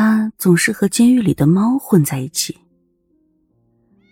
他总是和监狱里的猫混在一起。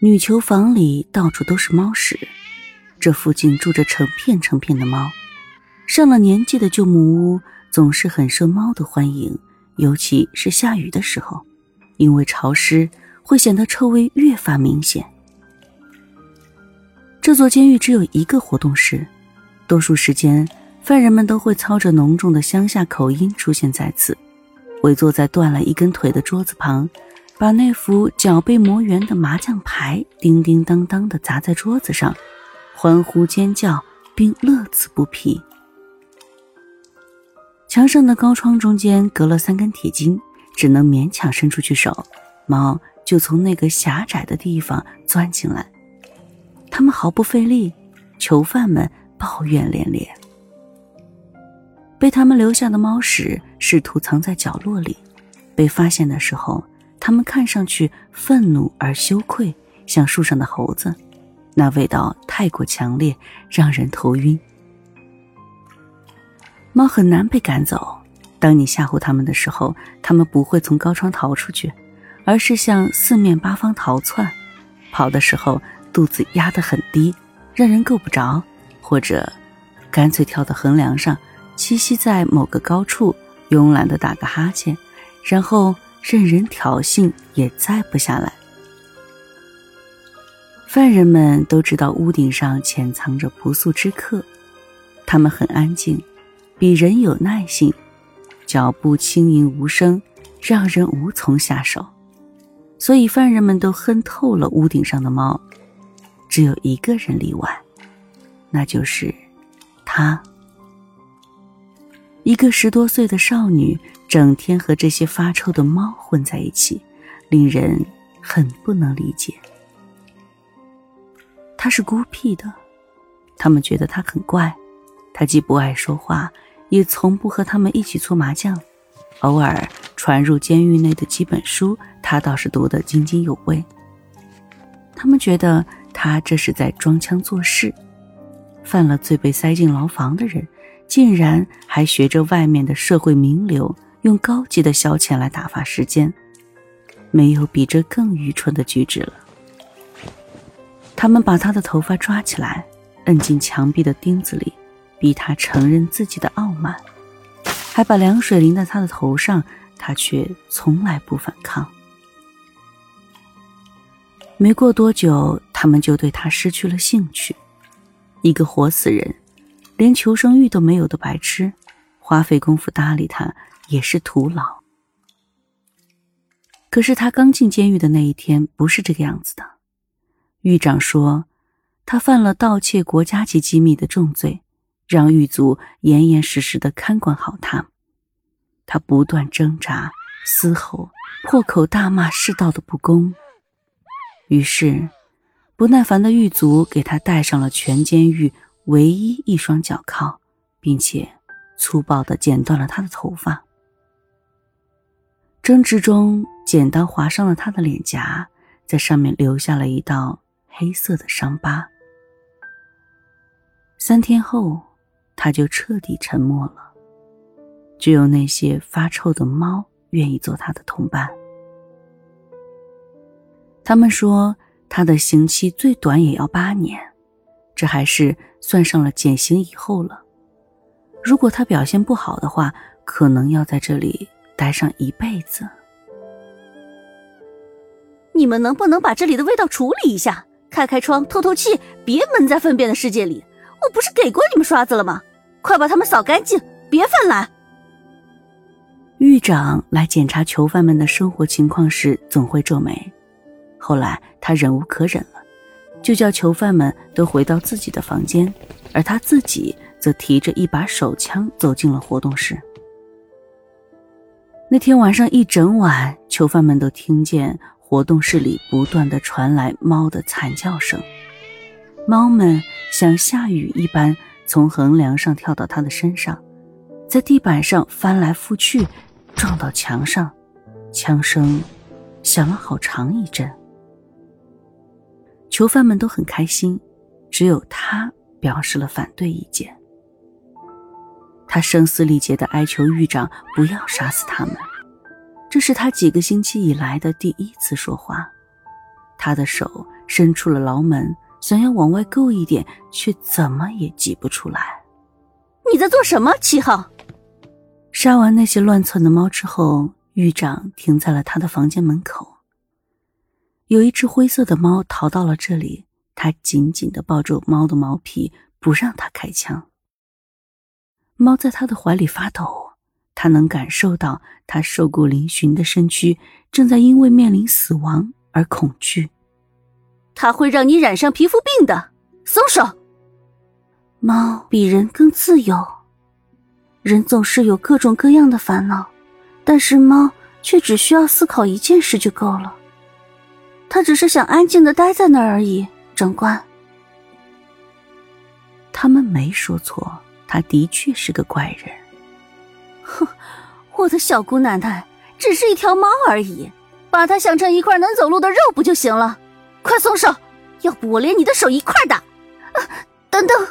女囚房里到处都是猫屎，这附近住着成片成片的猫。上了年纪的旧木屋总是很受猫的欢迎，尤其是下雨的时候，因为潮湿会显得臭味越发明显。这座监狱只有一个活动室，多数时间犯人们都会操着浓重的乡下口音出现在此，围坐在断了一根腿的桌子旁，把那副脚被磨圆的麻将牌叮叮当当的砸在桌子上，欢呼尖叫并乐此不疲。墙上的高窗中间隔了三根铁筋，只能勉强伸出去手，猫就从那个狭窄的地方钻进来。他们毫不费力，囚犯们抱怨连连。被他们留下的猫屎试图藏在角落里，被发现的时候，他们看上去愤怒而羞愧，像树上的猴子。那味道太过强烈，让人头晕。猫很难被赶走。当你吓唬它们的时候，它们不会从高窗逃出去，而是向四面八方逃窜。跑的时候，肚子压得很低，让人够不着；或者，干脆跳到横梁上，栖息在某个高处，慵懒地打个哈欠，然后任人挑衅也再不下来。犯人们都知道屋顶上潜藏着不速之客，他们很安静。比人有耐性，脚步轻盈无声，让人无从下手。所以犯人们都恨透了屋顶上的猫。只有一个人例外，那就是他。一个十多岁的少女，整天和这些发臭的猫混在一起，令人很不能理解。她是孤僻的，他们觉得她很怪。她既不爱说话。也从不和他们一起搓麻将，偶尔传入监狱内的几本书，她倒是读得津津有味。他们觉得他这是在装腔作势。犯了罪被塞进牢房的人，竟然还学着外面的社会名流，用高级的消遣来打发时间，没有比这更愚蠢的举止了。他们把他的头发抓起来，摁进墙壁的钉子里。逼他承认自己的傲慢，还把凉水淋在他的头上，他却从来不反抗。没过多久，他们就对他失去了兴趣。一个活死人，连求生欲都没有的白痴，花费功夫搭理他也是徒劳。可是他刚进监狱的那一天不是这个样子的。狱长说，他犯了盗窃国家级机密的重罪。让狱卒严严实实的看管好他。他不断挣扎、嘶吼、破口大骂世道的不公。于是，不耐烦的狱卒给他戴上了全监狱唯一一双脚铐，并且粗暴的剪断了他的头发。争执中，剪刀划伤了他的脸颊，在上面留下了一道黑色的伤疤。三天后。他就彻底沉默了。只有那些发臭的猫愿意做他的同伴。他们说他的刑期最短也要八年，这还是算上了减刑以后了。如果他表现不好的话，可能要在这里待上一辈子。你们能不能把这里的味道处理一下？开开窗透透气，别闷在粪便的世界里。我不是给过你们刷子了吗？快把他们扫干净，别犯懒。狱长来检查囚犯们的生活情况时，总会皱眉。后来他忍无可忍了，就叫囚犯们都回到自己的房间，而他自己则提着一把手枪走进了活动室。那天晚上一整晚，囚犯们都听见活动室里不断的传来猫的惨叫声。猫们像下雨一般从横梁上跳到他的身上，在地板上翻来覆去，撞到墙上，枪声响了好长一阵。囚犯们都很开心，只有他表示了反对意见。他声嘶力竭的哀求狱长不要杀死他们，这是他几个星期以来的第一次说话。他的手伸出了牢门，想要往外够一点，却怎么也挤不出来。你在做什么，七号？杀完那些乱窜的猫之后，狱长停在了他的房间门口。有一只灰色的猫逃到了这里，他紧紧的抱住猫的毛皮，不让它开枪。猫在他的怀里发抖，他能感受到他瘦骨嶙峋的身躯正在因为面临死亡而恐惧。它会让你染上皮肤病的，松手。猫比人更自由，人总是有各种各样的烦恼，但是猫却只需要思考一件事就够了。他只是想安静的待在那儿而已，长官。他们没说错，他的确是个怪人。哼，我的小姑奶奶只是一条猫而已，把它想成一块能走路的肉不就行了？快松手，要不我连你的手一块打！啊，等等。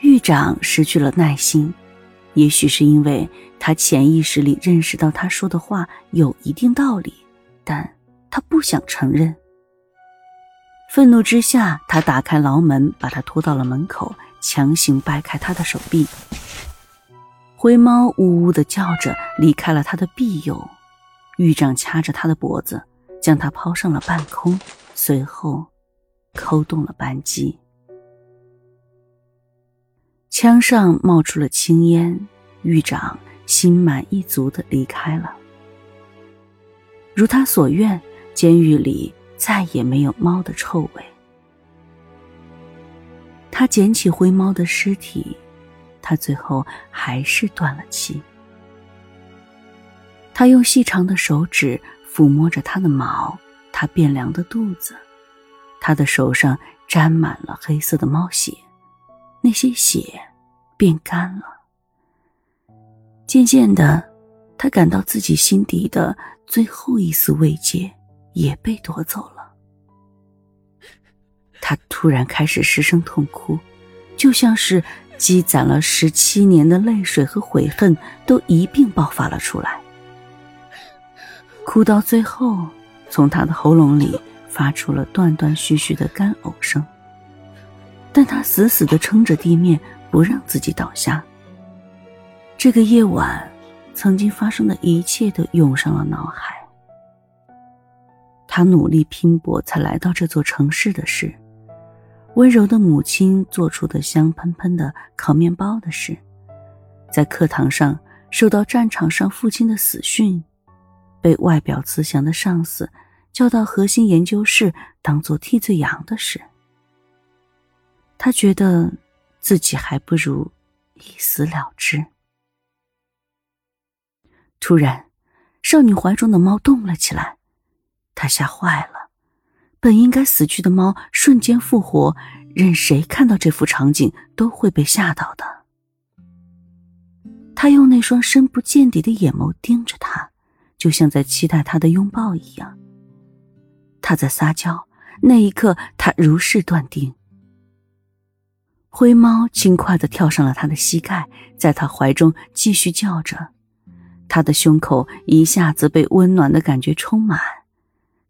狱长失去了耐心，也许是因为他潜意识里认识到他说的话有一定道理，但他不想承认。愤怒之下，他打开牢门，把他拖到了门口，强行掰开他的手臂。灰猫呜呜的叫着，离开了他的庇佑。狱长掐着他的脖子，将他抛上了半空，随后扣动了扳机。枪上冒出了青烟，狱长心满意足的离开了。如他所愿，监狱里再也没有猫的臭味。他捡起灰猫的尸体，他最后还是断了气。他用细长的手指抚摸着它的毛，它变凉的肚子，他的手上沾满了黑色的猫血。那些血变干了。渐渐的，他感到自己心底的最后一丝慰藉也被夺走了。他突然开始失声痛哭，就像是积攒了十七年的泪水和悔恨都一并爆发了出来。哭到最后，从他的喉咙里发出了断断续续的干呕声。但他死死的撑着地面，不让自己倒下。这个夜晚，曾经发生的一切都涌上了脑海。他努力拼搏才来到这座城市的事，温柔的母亲做出的香喷喷的烤面包的事，在课堂上受到战场上父亲的死讯，被外表慈祥的上司叫到核心研究室当做替罪羊的事。他觉得自己还不如一死了之。突然，少女怀中的猫动了起来，他吓坏了。本应该死去的猫瞬间复活，任谁看到这幅场景都会被吓到的。他用那双深不见底的眼眸盯着他，就像在期待他的拥抱一样。他在撒娇，那一刻他如是断定。灰猫轻快地跳上了他的膝盖，在他怀中继续叫着，他的胸口一下子被温暖的感觉充满，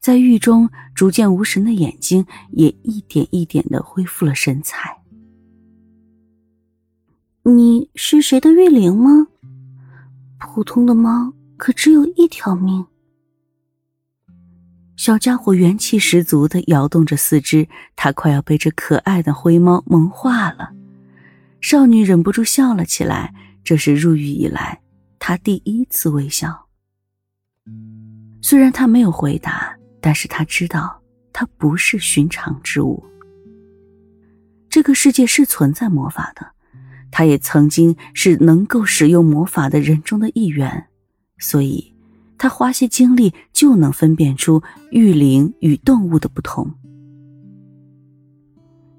在狱中逐渐无神的眼睛也一点一点的恢复了神采。你是谁的狱灵吗？普通的猫可只有一条命。小家伙元气十足的摇动着四肢，他快要被这可爱的灰猫萌化了。少女忍不住笑了起来，这是入狱以来她第一次微笑。虽然她没有回答，但是他知道它不是寻常之物。这个世界是存在魔法的，他也曾经是能够使用魔法的人中的一员，所以。他花些精力就能分辨出玉灵与动物的不同。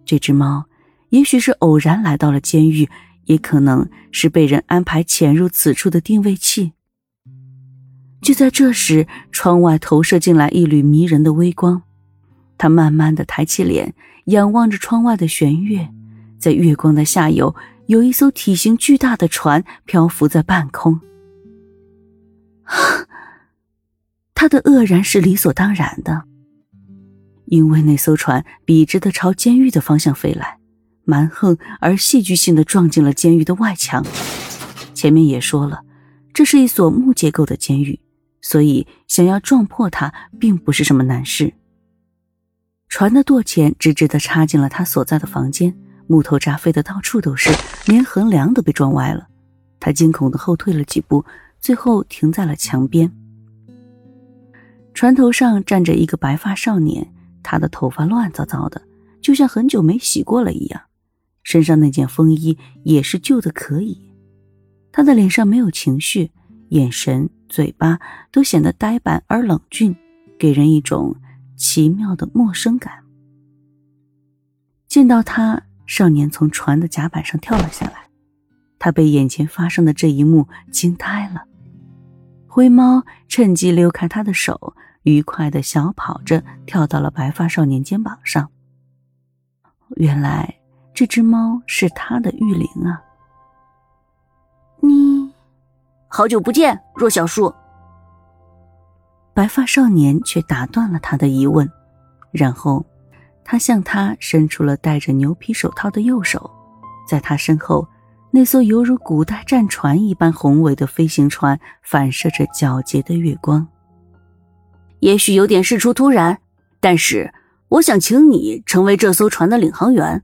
这只猫也许是偶然来到了监狱，也可能是被人安排潜入此处的定位器。就在这时，窗外投射进来一缕迷人的微光。他慢慢的抬起脸，仰望着窗外的弦月，在月光的下游，有一艘体型巨大的船漂浮在半空。他的愕然是理所当然的，因为那艘船笔直的朝监狱的方向飞来，蛮横而戏剧性的撞进了监狱的外墙。前面也说了，这是一所木结构的监狱，所以想要撞破它并不是什么难事。船的舵前直直的插进了他所在的房间，木头渣飞的到处都是，连横梁都被撞歪了。他惊恐的后退了几步，最后停在了墙边。船头上站着一个白发少年，他的头发乱糟糟的，就像很久没洗过了一样，身上那件风衣也是旧的可以。他的脸上没有情绪，眼神、嘴巴都显得呆板而冷峻，给人一种奇妙的陌生感。见到他，少年从船的甲板上跳了下来，他被眼前发生的这一幕惊呆了。灰猫趁机溜开他的手。愉快的小跑着跳到了白发少年肩膀上。原来这只猫是他的玉灵啊！你好久不见，若小树。白发少年却打断了他的疑问，然后他向他伸出了戴着牛皮手套的右手，在他身后，那艘犹如古代战船一般宏伟的飞行船反射着皎洁的月光。也许有点事出突然，但是我想请你成为这艘船的领航员，